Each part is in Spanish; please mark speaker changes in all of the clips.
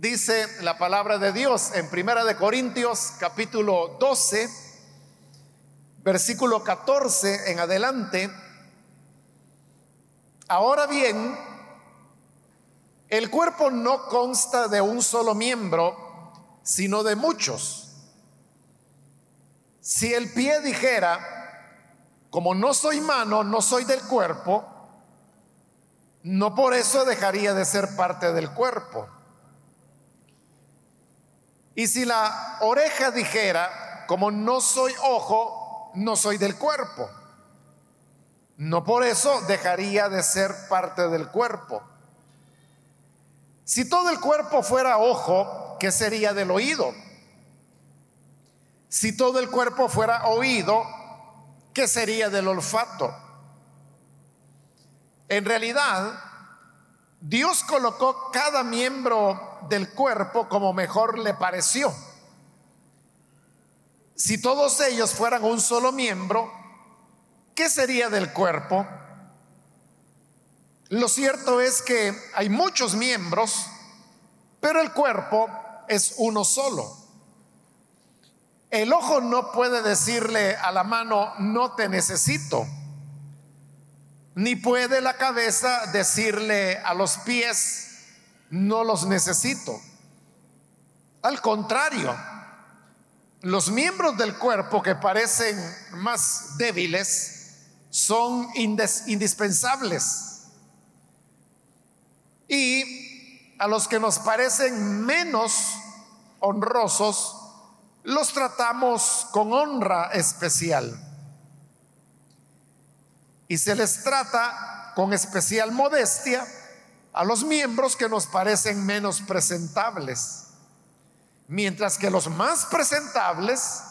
Speaker 1: dice la palabra de Dios en Primera de Corintios capítulo 12, versículo 14 en adelante. Ahora bien, el cuerpo no consta de un solo miembro, sino de muchos. Si el pie dijera, como no soy mano, no soy del cuerpo, no por eso dejaría de ser parte del cuerpo. Y si la oreja dijera, como no soy ojo, no soy del cuerpo, no por eso dejaría de ser parte del cuerpo. Si todo el cuerpo fuera ojo, ¿qué sería del oído? Si todo el cuerpo fuera oído, ¿qué sería del olfato? En realidad, Dios colocó cada miembro del cuerpo como mejor le pareció. Si todos ellos fueran un solo miembro, ¿qué sería del cuerpo? Lo cierto es que hay muchos miembros, pero el cuerpo es uno solo. El ojo no puede decirle a la mano, no te necesito. Ni puede la cabeza decirle a los pies, no los necesito. Al contrario, los miembros del cuerpo que parecen más débiles son indispensables. Y a los que nos parecen menos honrosos, los tratamos con honra especial. Y se les trata con especial modestia a los miembros que nos parecen menos presentables. Mientras que los más presentables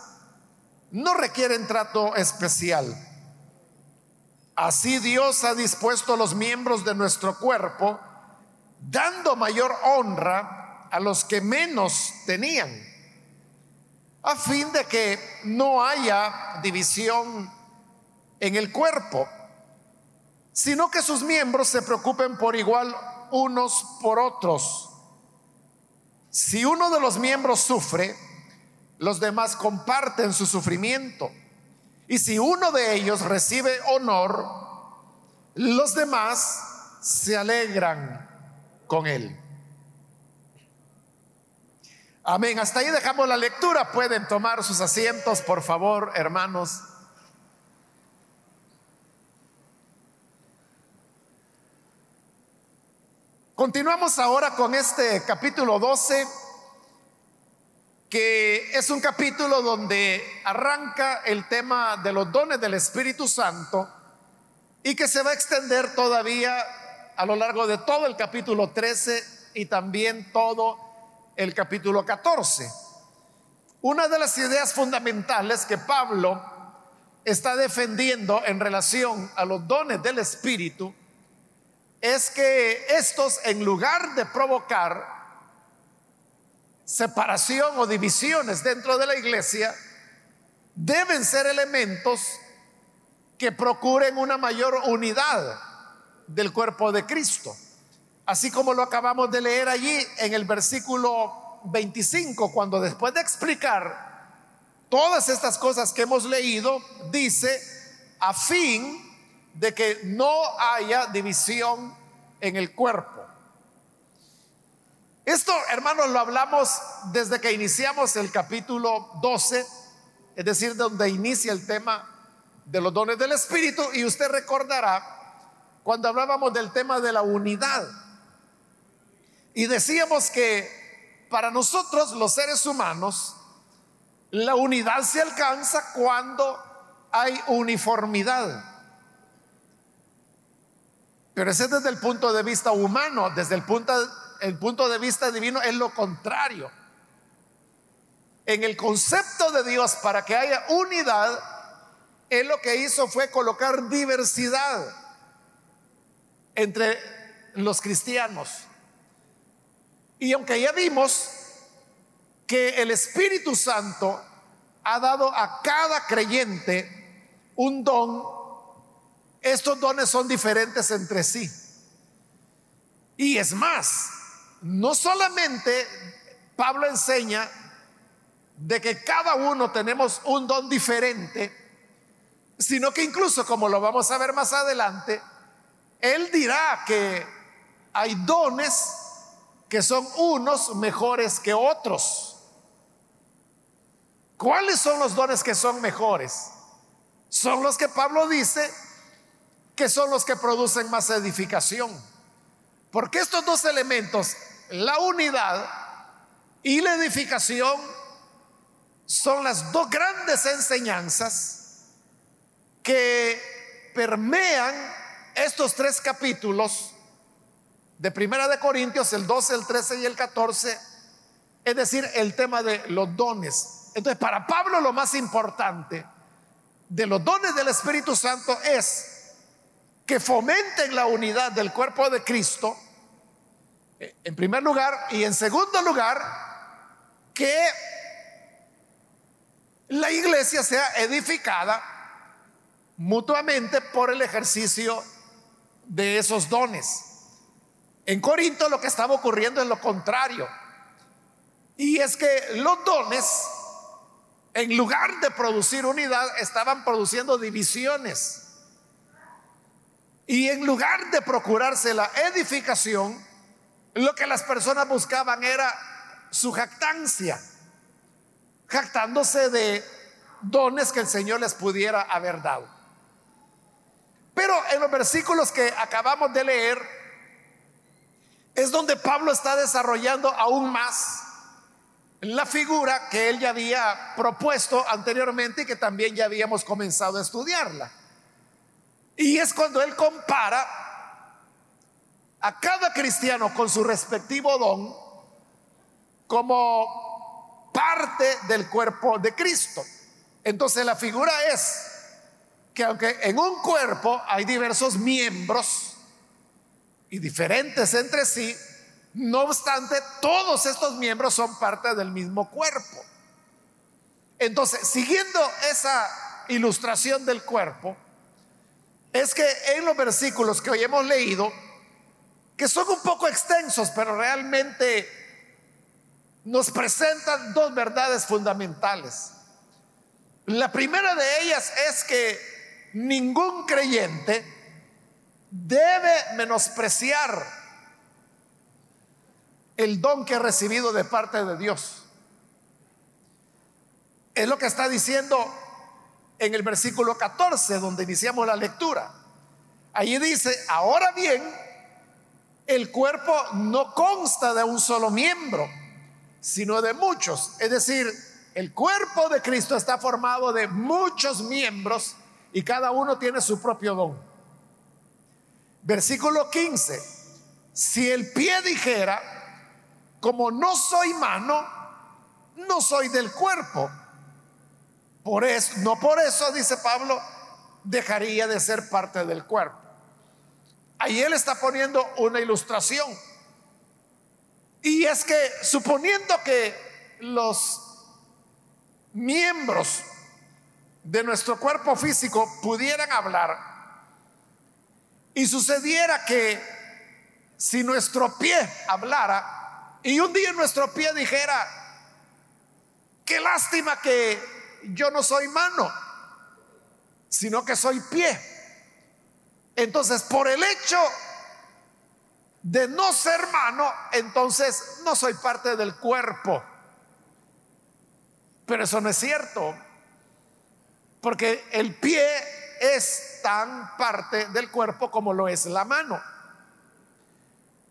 Speaker 1: no requieren trato especial. Así Dios ha dispuesto los miembros de nuestro cuerpo, dando mayor honra a los que menos tenían a fin de que no haya división en el cuerpo, sino que sus miembros se preocupen por igual unos por otros. Si uno de los miembros sufre, los demás comparten su sufrimiento. Y si uno de ellos recibe honor, los demás se alegran con él. Amén. Hasta ahí dejamos la lectura. Pueden tomar sus asientos, por favor, hermanos. Continuamos ahora con este capítulo 12, que es un capítulo donde arranca el tema de los dones del Espíritu Santo y que se va a extender todavía a lo largo de todo el capítulo 13 y también todo el capítulo 14. Una de las ideas fundamentales que Pablo está defendiendo en relación a los dones del Espíritu es que estos, en lugar de provocar separación o divisiones dentro de la iglesia, deben ser elementos que procuren una mayor unidad del cuerpo de Cristo. Así como lo acabamos de leer allí en el versículo 25, cuando después de explicar todas estas cosas que hemos leído, dice, a fin de que no haya división en el cuerpo. Esto, hermanos, lo hablamos desde que iniciamos el capítulo 12, es decir, donde inicia el tema de los dones del Espíritu, y usted recordará cuando hablábamos del tema de la unidad. Y decíamos que para nosotros los seres humanos, la unidad se alcanza cuando hay uniformidad. Pero ese es desde el punto de vista humano, desde el punto, el punto de vista divino es lo contrario. En el concepto de Dios, para que haya unidad, Él lo que hizo fue colocar diversidad entre los cristianos. Y aunque ya vimos que el Espíritu Santo ha dado a cada creyente un don, estos dones son diferentes entre sí. Y es más, no solamente Pablo enseña de que cada uno tenemos un don diferente, sino que incluso, como lo vamos a ver más adelante, él dirá que hay dones que son unos mejores que otros. ¿Cuáles son los dones que son mejores? Son los que Pablo dice que son los que producen más edificación. Porque estos dos elementos, la unidad y la edificación, son las dos grandes enseñanzas que permean estos tres capítulos de Primera de Corintios, el 12, el 13 y el 14, es decir, el tema de los dones. Entonces, para Pablo lo más importante de los dones del Espíritu Santo es que fomenten la unidad del cuerpo de Cristo, en primer lugar, y en segundo lugar, que la iglesia sea edificada mutuamente por el ejercicio de esos dones. En Corinto lo que estaba ocurriendo es lo contrario. Y es que los dones, en lugar de producir unidad, estaban produciendo divisiones. Y en lugar de procurarse la edificación, lo que las personas buscaban era su jactancia jactándose de dones que el Señor les pudiera haber dado. Pero en los versículos que acabamos de leer es donde Pablo está desarrollando aún más la figura que él ya había propuesto anteriormente y que también ya habíamos comenzado a estudiarla. Y es cuando él compara a cada cristiano con su respectivo don como parte del cuerpo de Cristo. Entonces la figura es que aunque en un cuerpo hay diversos miembros y diferentes entre sí, no obstante, todos estos miembros son parte del mismo cuerpo. Entonces, siguiendo esa ilustración del cuerpo, es que en los versículos que hoy hemos leído, que son un poco extensos, pero realmente nos presentan dos verdades fundamentales. La primera de ellas es que ningún creyente debe menospreciar el don que ha recibido de parte de Dios. Es lo que está diciendo en el versículo 14, donde iniciamos la lectura. Allí dice, ahora bien, el cuerpo no consta de un solo miembro sino de muchos. Es decir, el cuerpo de Cristo está formado de muchos miembros y cada uno tiene su propio don. Versículo 15. Si el pie dijera, como no soy mano, no soy del cuerpo. Por eso, no por eso, dice Pablo, dejaría de ser parte del cuerpo. Ahí él está poniendo una ilustración. Y es que suponiendo que los miembros de nuestro cuerpo físico pudieran hablar y sucediera que si nuestro pie hablara y un día nuestro pie dijera, qué lástima que yo no soy mano, sino que soy pie. Entonces, por el hecho de no ser mano, entonces no soy parte del cuerpo. Pero eso no es cierto, porque el pie es tan parte del cuerpo como lo es la mano.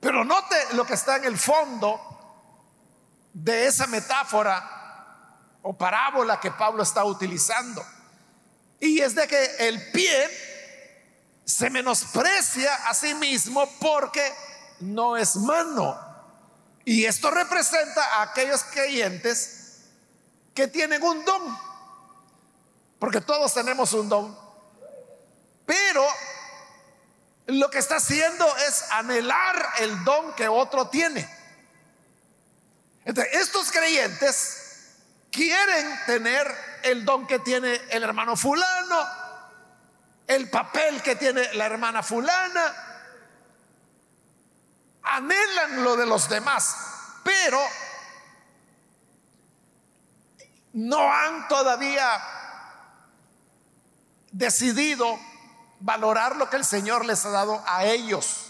Speaker 1: Pero note lo que está en el fondo de esa metáfora o parábola que Pablo está utilizando. Y es de que el pie se menosprecia a sí mismo porque no es mano. Y esto representa a aquellos creyentes que tienen un don. Porque todos tenemos un don. Pero lo que está haciendo es anhelar el don que otro tiene. Entonces, estos creyentes quieren tener el don que tiene el hermano fulano, el papel que tiene la hermana fulana, anhelan lo de los demás, pero no han todavía decidido valorar lo que el Señor les ha dado a ellos.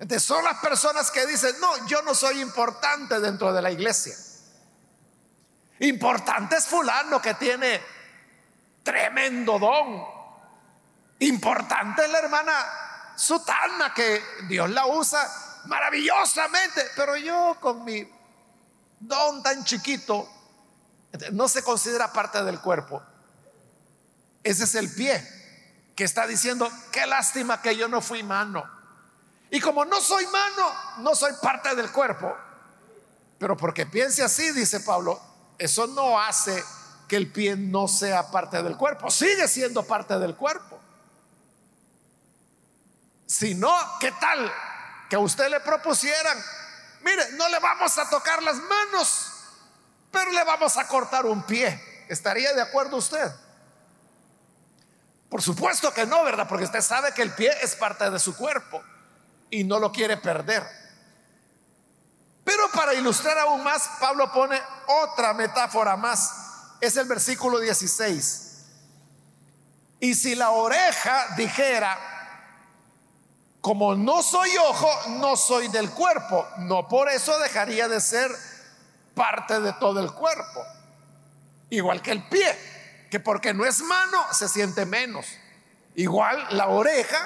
Speaker 1: Entonces son las personas que dicen, no, yo no soy importante dentro de la iglesia. Importante es fulano que tiene tremendo don. Importante es la hermana Sutana que Dios la usa maravillosamente, pero yo con mi don tan chiquito no se considera parte del cuerpo. Ese es el pie que está diciendo, qué lástima que yo no fui mano. Y como no soy mano, no soy parte del cuerpo. Pero porque piense así, dice Pablo, eso no hace que el pie no sea parte del cuerpo. Sigue siendo parte del cuerpo. Si no, ¿qué tal que a usted le propusieran? Mire, no le vamos a tocar las manos, pero le vamos a cortar un pie. ¿Estaría de acuerdo usted? Por supuesto que no, ¿verdad? Porque usted sabe que el pie es parte de su cuerpo y no lo quiere perder. Pero para ilustrar aún más, Pablo pone otra metáfora más. Es el versículo 16. Y si la oreja dijera, como no soy ojo, no soy del cuerpo, no por eso dejaría de ser parte de todo el cuerpo. Igual que el pie, que porque no es mano se siente menos. Igual la oreja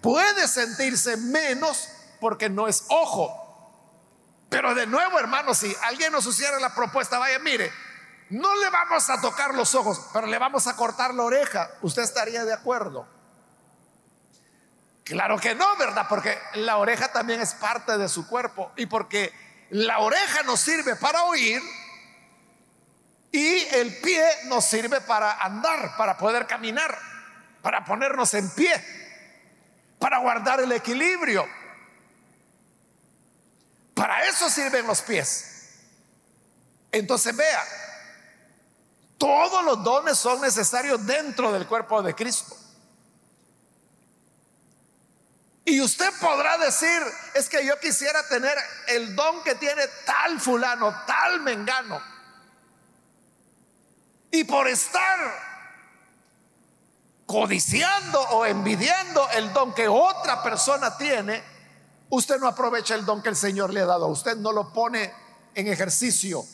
Speaker 1: puede sentirse menos porque no es ojo. Pero de nuevo, hermano, si alguien nos hiciera la propuesta, vaya, mire, no le vamos a tocar los ojos, pero le vamos a cortar la oreja, ¿usted estaría de acuerdo? Claro que no, ¿verdad? Porque la oreja también es parte de su cuerpo y porque la oreja nos sirve para oír y el pie nos sirve para andar, para poder caminar, para ponernos en pie, para guardar el equilibrio. Para eso sirven los pies. Entonces vea, todos los dones son necesarios dentro del cuerpo de Cristo. Y usted podrá decir, es que yo quisiera tener el don que tiene tal fulano, tal mengano. Y por estar codiciando o envidiando el don que otra persona tiene, usted no aprovecha el don que el Señor le ha dado, usted no lo pone en ejercicio.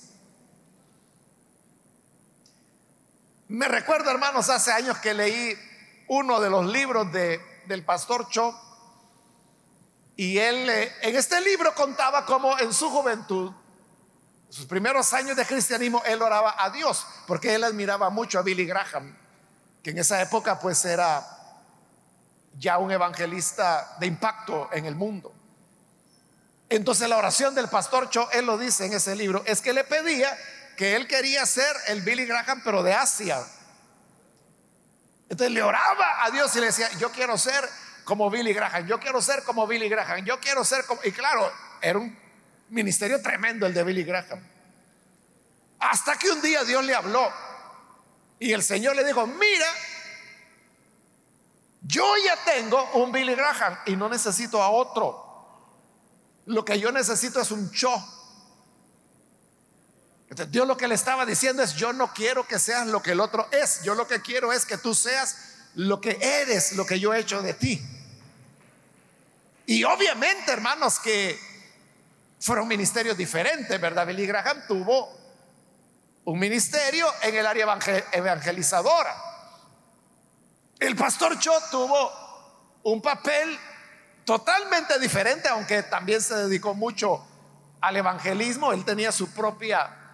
Speaker 1: Me recuerdo, hermanos, hace años que leí uno de los libros de, del pastor Cho y él eh, en este libro contaba cómo en su juventud, sus primeros años de cristianismo, él oraba a Dios, porque él admiraba mucho a Billy Graham, que en esa época pues era ya un evangelista de impacto en el mundo. Entonces la oración del pastor Cho, él lo dice en ese libro, es que le pedía que él quería ser el Billy Graham, pero de Asia. Entonces le oraba a Dios y le decía, yo quiero ser como Billy Graham, yo quiero ser como Billy Graham, yo quiero ser como... Y claro, era un ministerio tremendo el de Billy Graham. Hasta que un día Dios le habló y el Señor le dijo, mira, yo ya tengo un Billy Graham y no necesito a otro. Lo que yo necesito es un cho. Dios lo que le estaba diciendo es, yo no quiero que seas lo que el otro es, yo lo que quiero es que tú seas lo que eres, lo que yo he hecho de ti. Y obviamente, hermanos, que fueron ministerios diferentes, ¿verdad? Billy Graham tuvo un ministerio en el área evangelizadora. El pastor Cho tuvo un papel totalmente diferente, aunque también se dedicó mucho al evangelismo. Él tenía su propia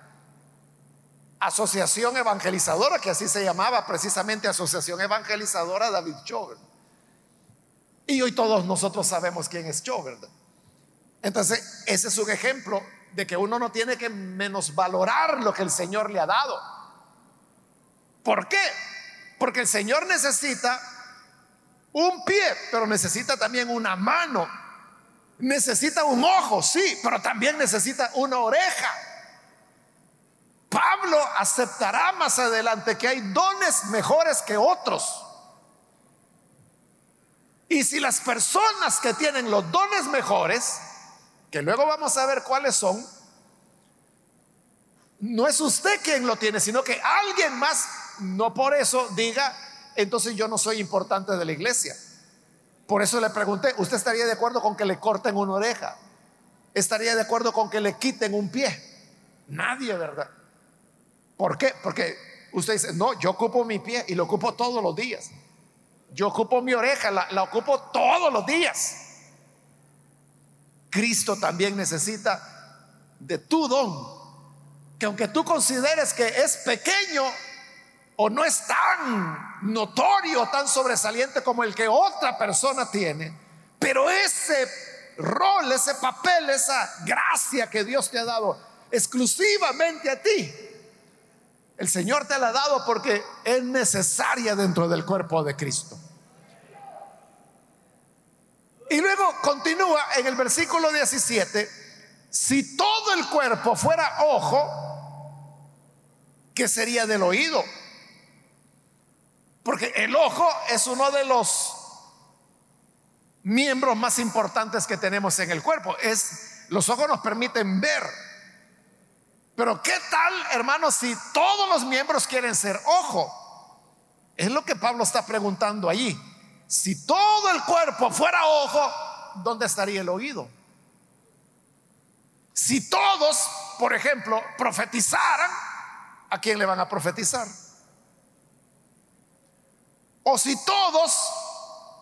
Speaker 1: asociación evangelizadora, que así se llamaba precisamente Asociación Evangelizadora David Cho. Y hoy todos nosotros sabemos quién es ¿verdad? Entonces, ese es un ejemplo de que uno no tiene que menosvalorar lo que el Señor le ha dado. ¿Por qué? Porque el Señor necesita un pie, pero necesita también una mano. Necesita un ojo, sí, pero también necesita una oreja. Pablo aceptará más adelante que hay dones mejores que otros. Y si las personas que tienen los dones mejores que luego vamos a ver cuáles son, no es usted quien lo tiene, sino que alguien más, no por eso diga, entonces yo no soy importante de la iglesia. Por eso le pregunté, ¿usted estaría de acuerdo con que le corten una oreja? ¿Estaría de acuerdo con que le quiten un pie? Nadie, ¿verdad? ¿Por qué? Porque usted dice, no, yo ocupo mi pie y lo ocupo todos los días. Yo ocupo mi oreja, la, la ocupo todos los días. Cristo también necesita de tu don que aunque tú consideres que es pequeño o no es tan notorio, tan sobresaliente como el que otra persona tiene, pero ese rol, ese papel, esa gracia que Dios te ha dado exclusivamente a ti, el Señor te la ha dado porque es necesaria dentro del cuerpo de Cristo. Y luego continúa en el versículo 17, si todo el cuerpo fuera ojo, ¿qué sería del oído? Porque el ojo es uno de los miembros más importantes que tenemos en el cuerpo. Es los ojos nos permiten ver. Pero ¿qué tal, hermanos, si todos los miembros quieren ser ojo? Es lo que Pablo está preguntando allí. Si todo el cuerpo fuera ojo, ¿dónde estaría el oído? Si todos, por ejemplo, profetizaran, ¿a quién le van a profetizar? O si todos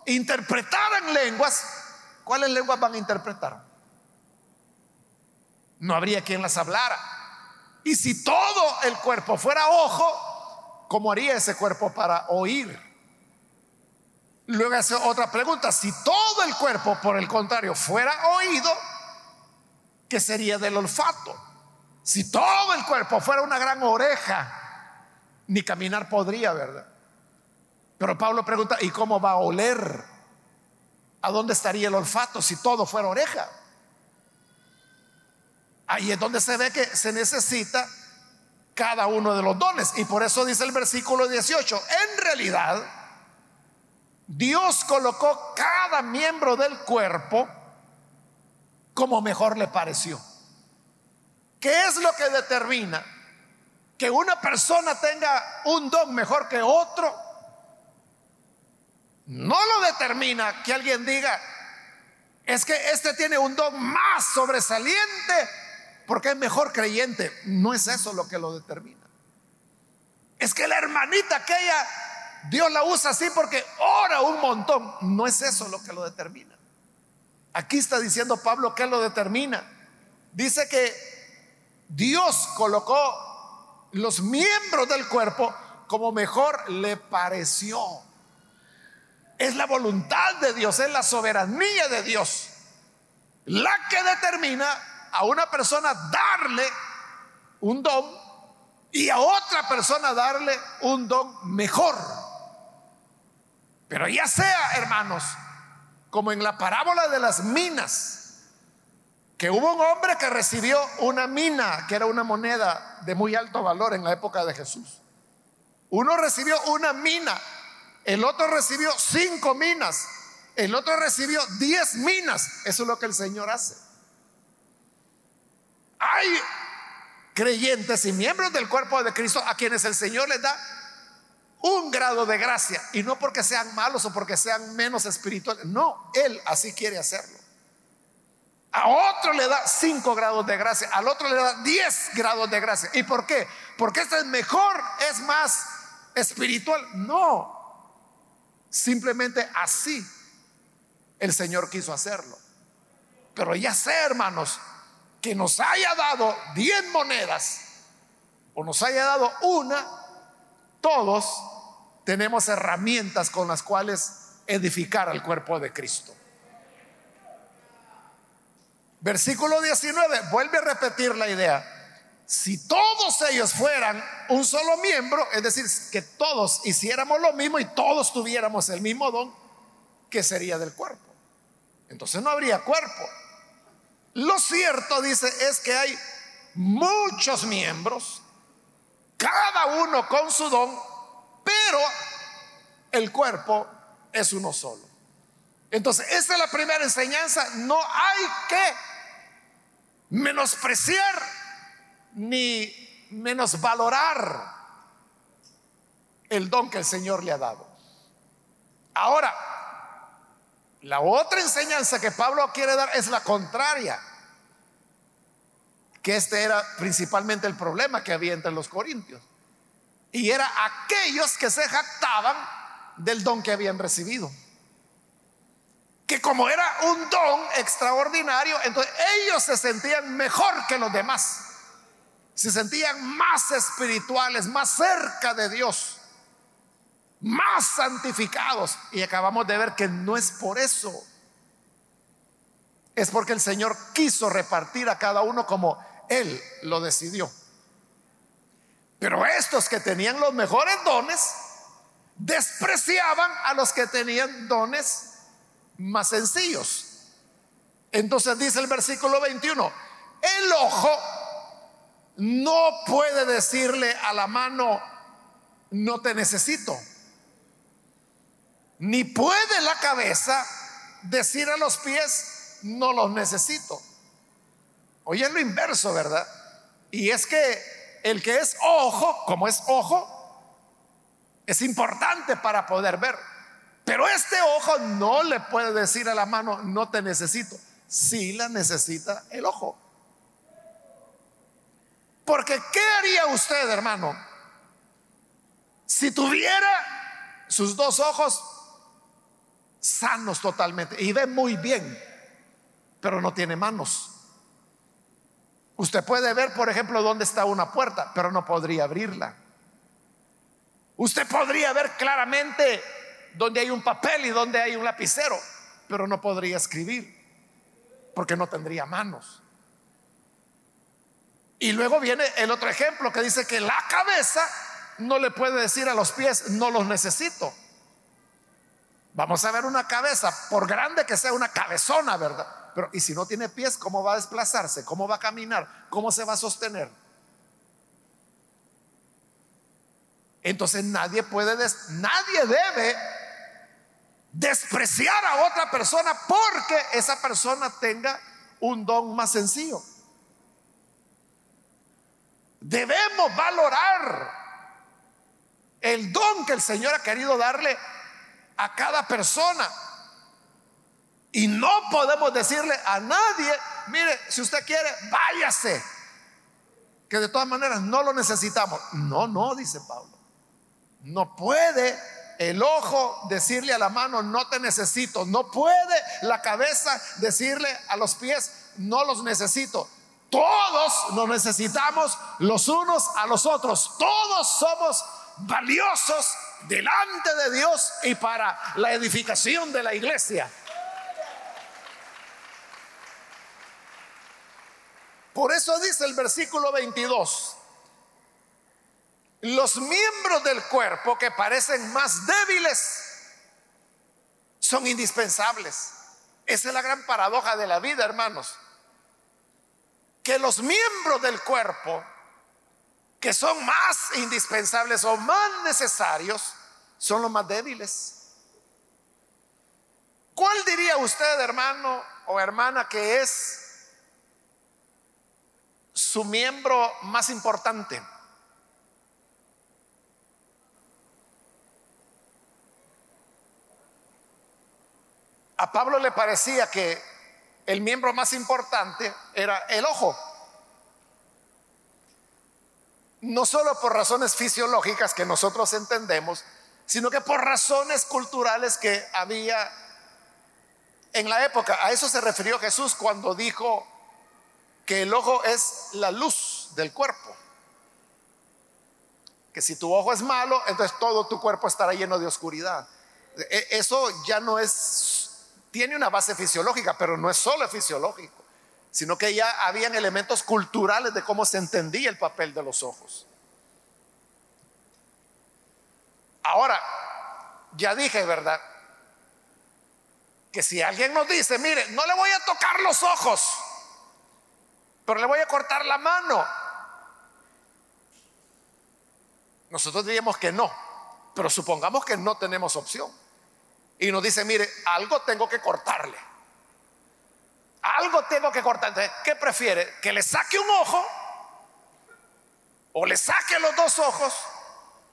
Speaker 1: interpretaran lenguas, ¿cuáles lenguas van a interpretar? No habría quien las hablara. Y si todo el cuerpo fuera ojo, ¿cómo haría ese cuerpo para oír? Luego hace otra pregunta, si todo el cuerpo, por el contrario, fuera oído, ¿qué sería del olfato? Si todo el cuerpo fuera una gran oreja, ni caminar podría, ¿verdad? Pero Pablo pregunta, ¿y cómo va a oler? ¿A dónde estaría el olfato si todo fuera oreja? Ahí es donde se ve que se necesita cada uno de los dones. Y por eso dice el versículo 18, en realidad, Dios colocó cada miembro del cuerpo como mejor le pareció. ¿Qué es lo que determina que una persona tenga un don mejor que otro? No lo determina que alguien diga, es que este tiene un don más sobresaliente porque es mejor creyente. No es eso lo que lo determina. Es que la hermanita aquella, Dios la usa así porque ora un montón. No es eso lo que lo determina. Aquí está diciendo Pablo que lo determina. Dice que Dios colocó los miembros del cuerpo como mejor le pareció. Es la voluntad de Dios, es la soberanía de Dios la que determina a una persona darle un don y a otra persona darle un don mejor. Pero ya sea, hermanos, como en la parábola de las minas, que hubo un hombre que recibió una mina, que era una moneda de muy alto valor en la época de Jesús. Uno recibió una mina, el otro recibió cinco minas, el otro recibió diez minas. Eso es lo que el Señor hace. Hay creyentes y miembros del cuerpo de Cristo a quienes el Señor les da un grado de gracia y no porque sean malos o porque sean menos espirituales. No, Él así quiere hacerlo. A otro le da 5 grados de gracia, al otro le da 10 grados de gracia. ¿Y por qué? Porque este es mejor, es más espiritual. No, simplemente así el Señor quiso hacerlo. Pero ya sé, hermanos, que nos haya dado 10 monedas o nos haya dado una, todos tenemos herramientas con las cuales edificar al cuerpo de Cristo. Versículo 19, vuelve a repetir la idea. Si todos ellos fueran un solo miembro, es decir, que todos hiciéramos lo mismo y todos tuviéramos el mismo don, ¿qué sería del cuerpo? Entonces no habría cuerpo. Lo cierto, dice, es que hay muchos miembros, cada uno con su don, pero el cuerpo es uno solo. Entonces, esa es la primera enseñanza. No hay que menospreciar ni menosvalorar el don que el Señor le ha dado. Ahora, la otra enseñanza que Pablo quiere dar es la contraria, que este era principalmente el problema que había entre los corintios. Y era aquellos que se jactaban del don que habían recibido. Que como era un don extraordinario, entonces ellos se sentían mejor que los demás. Se sentían más espirituales, más cerca de Dios, más santificados. Y acabamos de ver que no es por eso. Es porque el Señor quiso repartir a cada uno como Él lo decidió. Pero estos que tenían los mejores dones, despreciaban a los que tenían dones más sencillos. Entonces dice el versículo 21, el ojo no puede decirle a la mano, no te necesito. Ni puede la cabeza decir a los pies, no los necesito. Oye, lo inverso, ¿verdad? Y es que el que es ojo, como es ojo, es importante para poder ver. Pero este ojo no le puede decir a la mano, no te necesito. Si la necesita el ojo. Porque ¿qué haría usted, hermano? Si tuviera sus dos ojos sanos totalmente y ve muy bien, pero no tiene manos. Usted puede ver, por ejemplo, dónde está una puerta, pero no podría abrirla. Usted podría ver claramente dónde hay un papel y dónde hay un lapicero, pero no podría escribir, porque no tendría manos. Y luego viene el otro ejemplo que dice que la cabeza no le puede decir a los pies, no los necesito. Vamos a ver una cabeza, por grande que sea una cabezona, ¿verdad? Pero, ¿y si no tiene pies, cómo va a desplazarse? ¿Cómo va a caminar? ¿Cómo se va a sostener? Entonces nadie puede, nadie debe despreciar a otra persona porque esa persona tenga un don más sencillo. Debemos valorar el don que el Señor ha querido darle a cada persona. Y no podemos decirle a nadie, mire, si usted quiere, váyase. Que de todas maneras no lo necesitamos. No, no, dice Pablo. No puede el ojo decirle a la mano, no te necesito. No puede la cabeza decirle a los pies, no los necesito. Todos nos necesitamos los unos a los otros. Todos somos valiosos delante de Dios y para la edificación de la iglesia. Por eso dice el versículo 22, los miembros del cuerpo que parecen más débiles son indispensables. Esa es la gran paradoja de la vida, hermanos. Que los miembros del cuerpo que son más indispensables o más necesarios son los más débiles. ¿Cuál diría usted, hermano o hermana, que es su miembro más importante. A Pablo le parecía que el miembro más importante era el ojo. No solo por razones fisiológicas que nosotros entendemos, sino que por razones culturales que había en la época. A eso se refirió Jesús cuando dijo, que el ojo es la luz del cuerpo. Que si tu ojo es malo, entonces todo tu cuerpo estará lleno de oscuridad. E, eso ya no es, tiene una base fisiológica, pero no es solo fisiológico, sino que ya habían elementos culturales de cómo se entendía el papel de los ojos. Ahora, ya dije, ¿verdad? Que si alguien nos dice, mire, no le voy a tocar los ojos, pero le voy a cortar la mano. Nosotros diríamos que no, pero supongamos que no tenemos opción. Y nos dice, mire, algo tengo que cortarle. algo tengo que cortar. ¿qué prefiere? ¿Que le saque un ojo? ¿O le saque los dos ojos?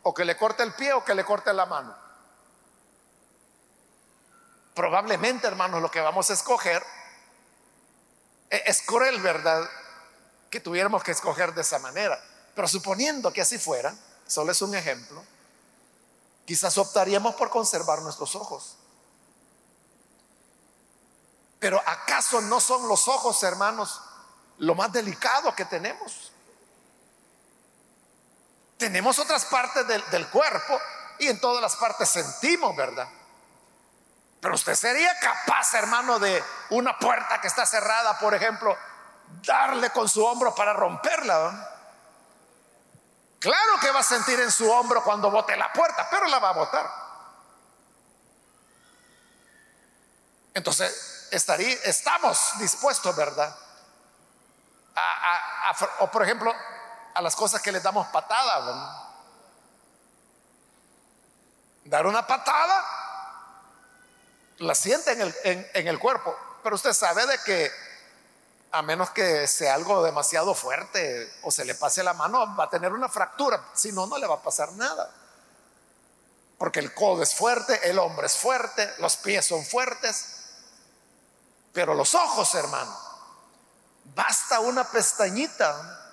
Speaker 1: ¿O que le corte el pie o que le corte la mano? Probablemente, hermanos, lo que vamos a escoger e-, es cruel, ¿verdad? Que tuviéramos que escoger de esa manera. Pero suponiendo que así fuera, solo es un ejemplo, quizás optaríamos por conservar nuestros ojos. Pero ¿acaso no son los ojos, hermanos, lo más delicado que tenemos? Tenemos otras partes del, del cuerpo y en todas las partes sentimos, ¿verdad? Pero usted sería capaz, hermano, de una puerta que está cerrada, por ejemplo, darle con su hombro para romperla. Claro que va a sentir en su hombro cuando bote la puerta, pero la va a botar. Entonces, estaría, estamos dispuestos, ¿verdad? o por ejemplo, a las cosas que le damos patada. Dar una patada la siente en el, en, el cuerpo, pero usted sabe de que a menos que sea algo demasiado fuerte o se le pase la mano, va a tener una fractura. Si no, no le va a pasar nada. Porque el codo es fuerte, el hombre es fuerte, los pies son fuertes. Pero los ojos, hermano, basta una pestañita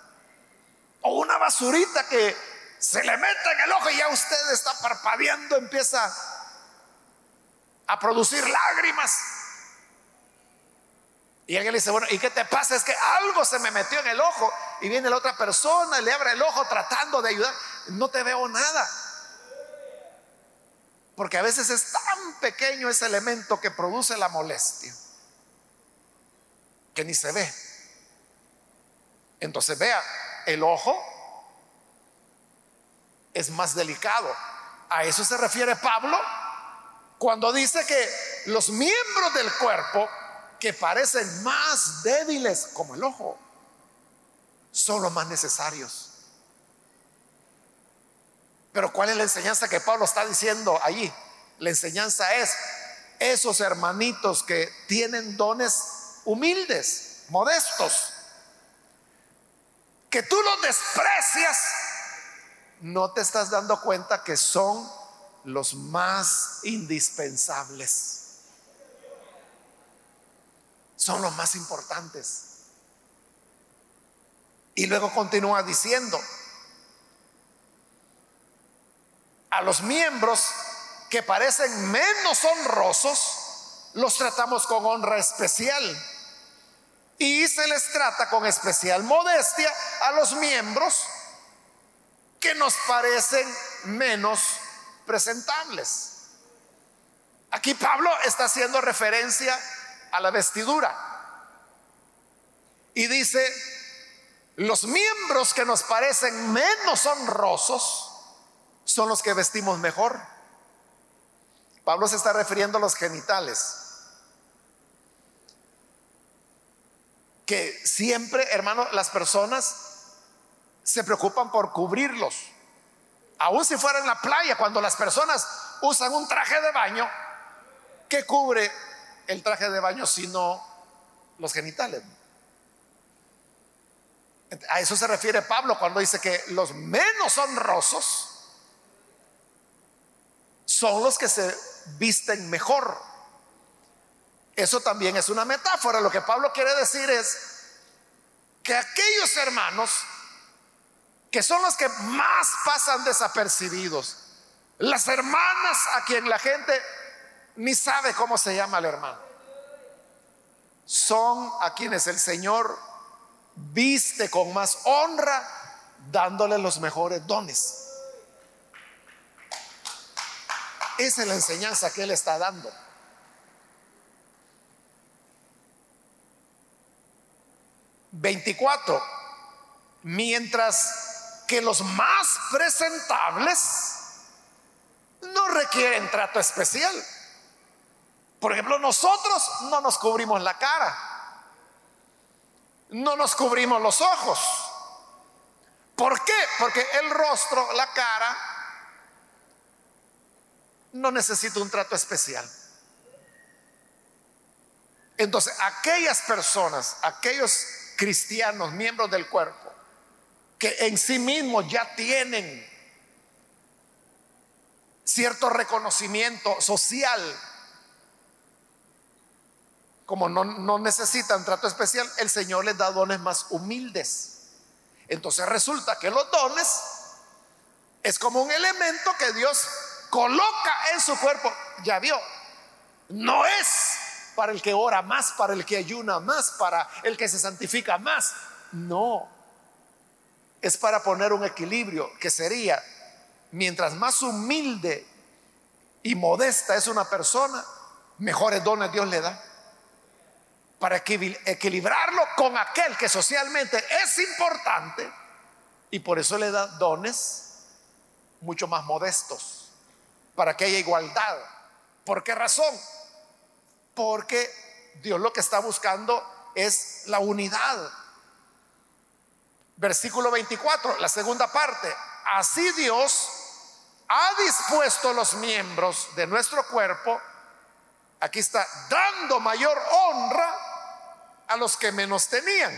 Speaker 1: o una basurita que se le meta en el ojo y ya usted está parpadeando, empieza a producir lágrimas. Y alguien le dice, bueno, ¿y qué te pasa? Es que algo se me metió en el ojo. Y viene la otra persona le abre el ojo tratando de ayudar. No te veo nada. Porque a veces es tan pequeño ese elemento que produce la molestia. Que ni se ve. Entonces vea, el ojo es más delicado. A eso se refiere Pablo cuando dice que los miembros del cuerpo que parecen más débiles como el ojo son los más necesarios. Pero ¿cuál es la enseñanza que Pablo está diciendo allí? La enseñanza es esos hermanitos que tienen dones humildes, modestos, que tú los desprecias, no te estás dando cuenta que son los más indispensables. Son los más importantes. Y luego continúa diciendo, a los miembros que parecen menos honrosos, los tratamos con honra especial. Y se les trata con especial modestia a los miembros que nos parecen menos presentables. Aquí Pablo está haciendo referencia a la vestidura. Y dice, los miembros que nos parecen menos honrosos son los que vestimos mejor. Pablo se está refiriendo a los genitales. Que siempre, hermano, las personas se preocupan por cubrirlos. Aún si fuera en la playa, cuando las personas usan un traje de baño, ¿qué cubre el traje de baño sino los genitales? A eso se refiere Pablo cuando dice que los menos honrosos son los que se visten mejor. Eso también es una metáfora. Lo que Pablo quiere decir es que aquellos hermanos que son los que más pasan desapercibidos. Las hermanas a quien la gente ni sabe cómo se llama el hermano. Son a quienes el Señor viste con más honra, dándole los mejores dones. Esa es la enseñanza que Él está dando. Veinticuatro. Mientras que los más presentables no requieren trato especial. Por ejemplo, nosotros no nos cubrimos la cara, no nos cubrimos los ojos. ¿Por qué? Porque el rostro, la cara, no necesita un trato especial. Entonces, aquellas personas, aquellos cristianos, miembros del cuerpo, que en sí mismos ya tienen cierto reconocimiento social, como no, necesitan trato especial, el Señor les da dones más humildes. Entonces resulta que los dones es como un elemento que Dios coloca en su cuerpo. Ya vio, no es para el que ora más, para el que ayuna más, para el que se santifica más. No, es para poner un equilibrio que sería, mientras más humilde y modesta es una persona, mejores dones Dios le da. Para equilibrarlo con aquel que socialmente es importante y por eso le da dones mucho más modestos, para que haya igualdad. ¿Por qué razón? Porque Dios lo que está buscando es la unidad. Versículo 24, la segunda parte. Así Dios ha dispuesto los miembros de nuestro cuerpo, aquí está, dando mayor honra a los que menos tenían.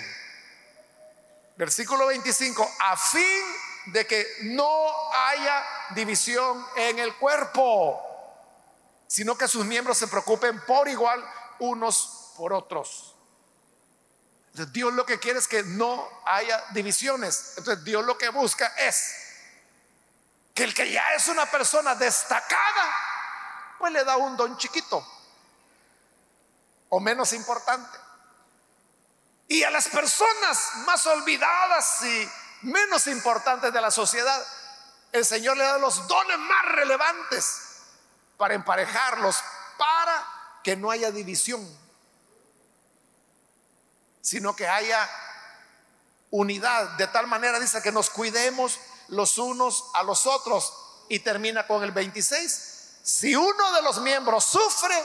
Speaker 1: Versículo 25, a fin de que no haya división en el cuerpo sino que sus miembros se preocupen por igual unos por otros. Entonces, Dios lo que quiere es que no haya divisiones. Entonces Dios lo que busca es que el que ya es una persona destacada, pues le da un don chiquito o menos importante. Y a las personas más olvidadas y menos importantes de la sociedad, el Señor le da los dones más relevantes para emparejarlos, para que no haya división, sino que haya unidad. De tal manera dice que nos cuidemos los unos a los otros. Y termina con el 26. Si uno de los miembros sufre,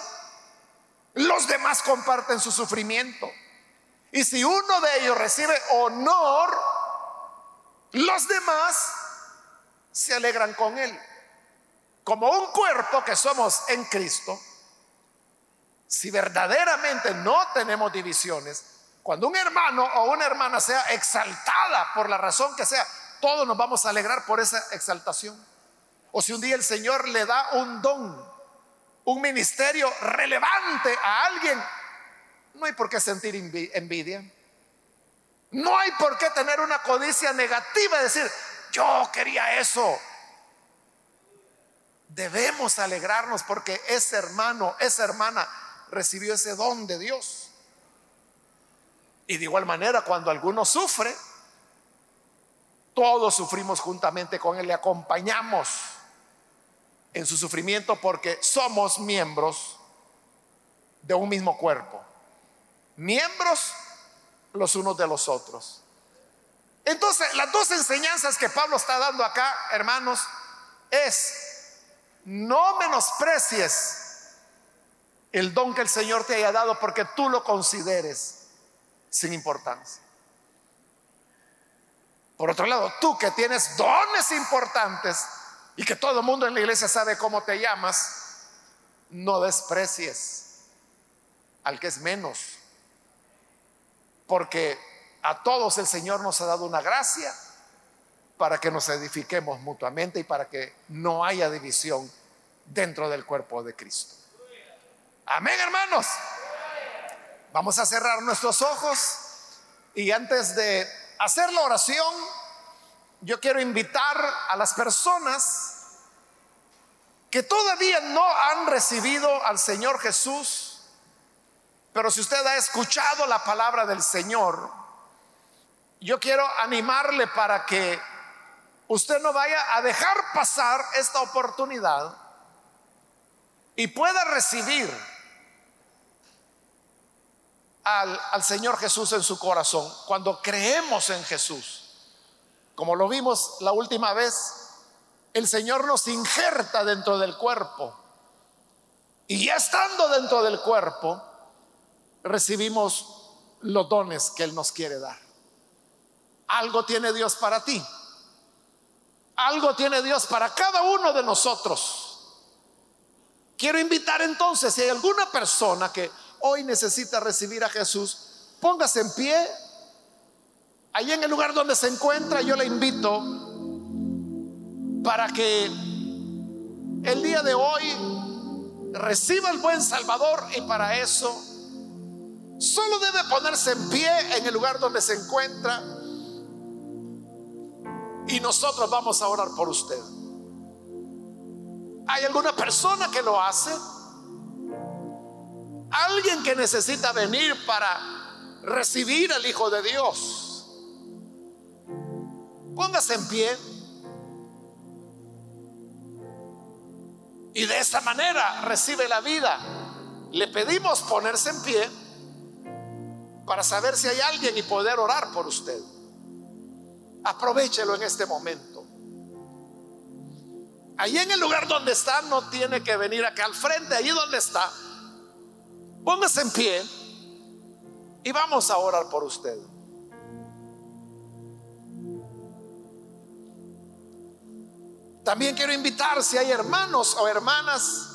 Speaker 1: los demás comparten su sufrimiento. Y si uno de ellos recibe honor, los demás se alegran con él como un cuerpo que somos en Cristo, si verdaderamente no tenemos divisiones, cuando un hermano o una hermana sea exaltada por la razón que sea, todos nos vamos a alegrar por esa exaltación. O si un día el Señor le da un don, un ministerio relevante a alguien, no hay por qué sentir envidia. No hay por qué tener una codicia negativa decir, yo quería eso, Debemos alegrarnos porque ese hermano, esa hermana recibió ese don de Dios. Y de igual manera, cuando alguno sufre, todos sufrimos juntamente con él, le acompañamos en su sufrimiento porque somos miembros de un mismo cuerpo. Miembros los unos de los otros. Entonces, las dos enseñanzas que Pablo está dando acá, hermanos, es no menosprecies el don que el Señor te haya dado porque tú lo consideres sin importancia. Por otro lado, tú que tienes dones importantes y que todo el mundo en la iglesia sabe cómo te llamas, no desprecies al que es menos. Porque a todos el Señor nos ha dado una gracia para que nos edifiquemos mutuamente y para que no haya división dentro del cuerpo de Cristo. Amén, hermanos. Vamos a cerrar nuestros ojos y antes de hacer la oración, yo quiero invitar a las personas que todavía no han recibido al Señor Jesús, pero si usted ha escuchado la palabra del Señor, yo quiero animarle para que usted no vaya a dejar pasar esta oportunidad y pueda recibir al, Señor Jesús en su corazón, cuando creemos en Jesús, como lo vimos la última vez, el Señor nos injerta dentro del cuerpo. Y ya estando dentro del cuerpo, recibimos los dones que Él nos quiere dar. Algo tiene Dios para ti. Algo tiene Dios para cada uno de nosotros. Quiero invitar entonces, si hay alguna persona que hoy necesita recibir a Jesús, póngase en pie. Allí en el lugar donde se encuentra, yo le invito para que el día de hoy reciba el buen Salvador y para eso solo debe ponerse en pie en el lugar donde se encuentra y nosotros vamos a orar por usted. ¿Hay alguna persona que lo hace? Alguien que necesita venir para recibir al Hijo de Dios. Póngase en pie. Y de esta manera recibe la vida. Le pedimos ponerse en pie para saber si hay alguien y poder orar por usted. Aprovechelo en este momento. Allí en el lugar donde está, no tiene que venir acá al frente, allí donde está. Póngase en pie y vamos a orar por usted. También quiero invitar si hay hermanos o hermanas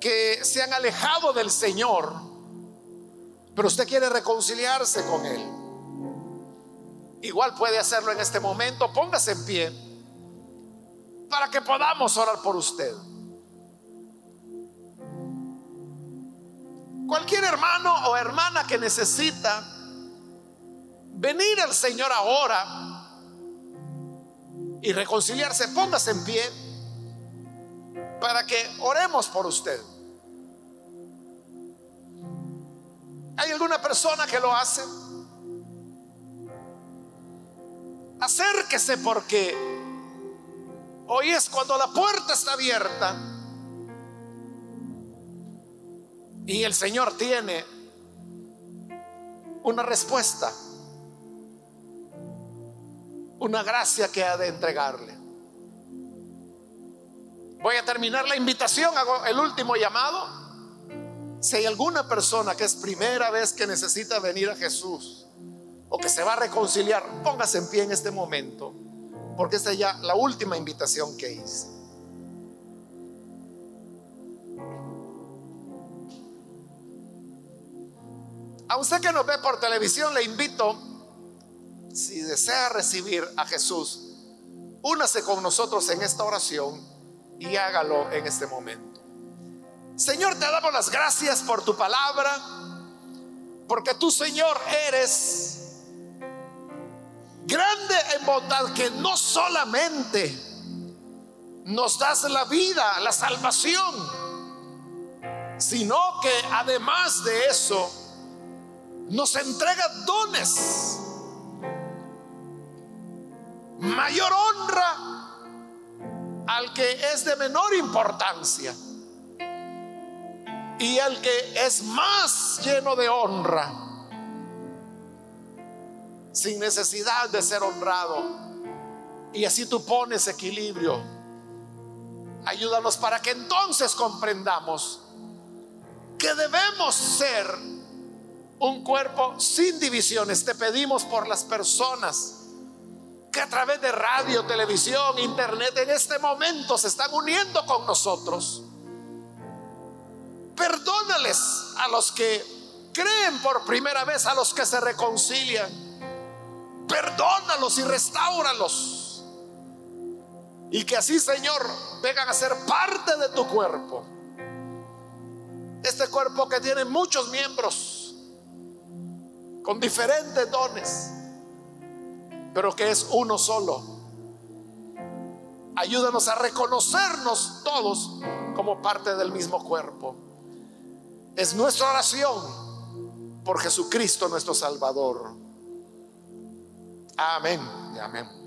Speaker 1: que se han alejado del Señor, pero usted quiere reconciliarse con Él. Igual puede hacerlo en este momento. Póngase en pie para que podamos orar por usted. Cualquier hermano o hermana que necesita venir al Señor ahora y reconciliarse, póngase en pie para que oremos por usted. ¿Hay alguna persona que lo hace? Acérquese porque Hoy es cuando la puerta está abierta y el Señor tiene una respuesta, una gracia que ha de entregarle. Voy a terminar la invitación, hago el último llamado. Si hay alguna persona que es primera vez que necesita venir a Jesús o que se va a reconciliar, póngase en pie en este momento porque esta es ya la última invitación que hice. A usted que nos ve por televisión, le invito, si desea recibir a Jesús, únase con nosotros en esta oración y hágalo en este momento. Señor, te damos las gracias por tu palabra, porque tú, Señor, eres grande en bondad que no solamente nos das la vida, la salvación, sino que además de eso nos entrega dones, mayor honra al que es de menor importancia y al que es más lleno de honra sin necesidad de ser honrado. Y así tú pones equilibrio. Ayúdanos para que entonces comprendamos que debemos ser un cuerpo sin divisiones. Te pedimos por las personas que a través de radio, televisión, internet en este momento se están uniendo con nosotros. Perdónales a los que creen por primera vez, a los que se reconcilian Perdónalos y restauralos. Y que así, Señor, vengan a ser parte de tu cuerpo. Este cuerpo que tiene muchos miembros con diferentes dones, pero que es uno solo. Ayúdanos a reconocernos todos como parte del mismo cuerpo. Es nuestra oración por Jesucristo nuestro Salvador. Amén y amén.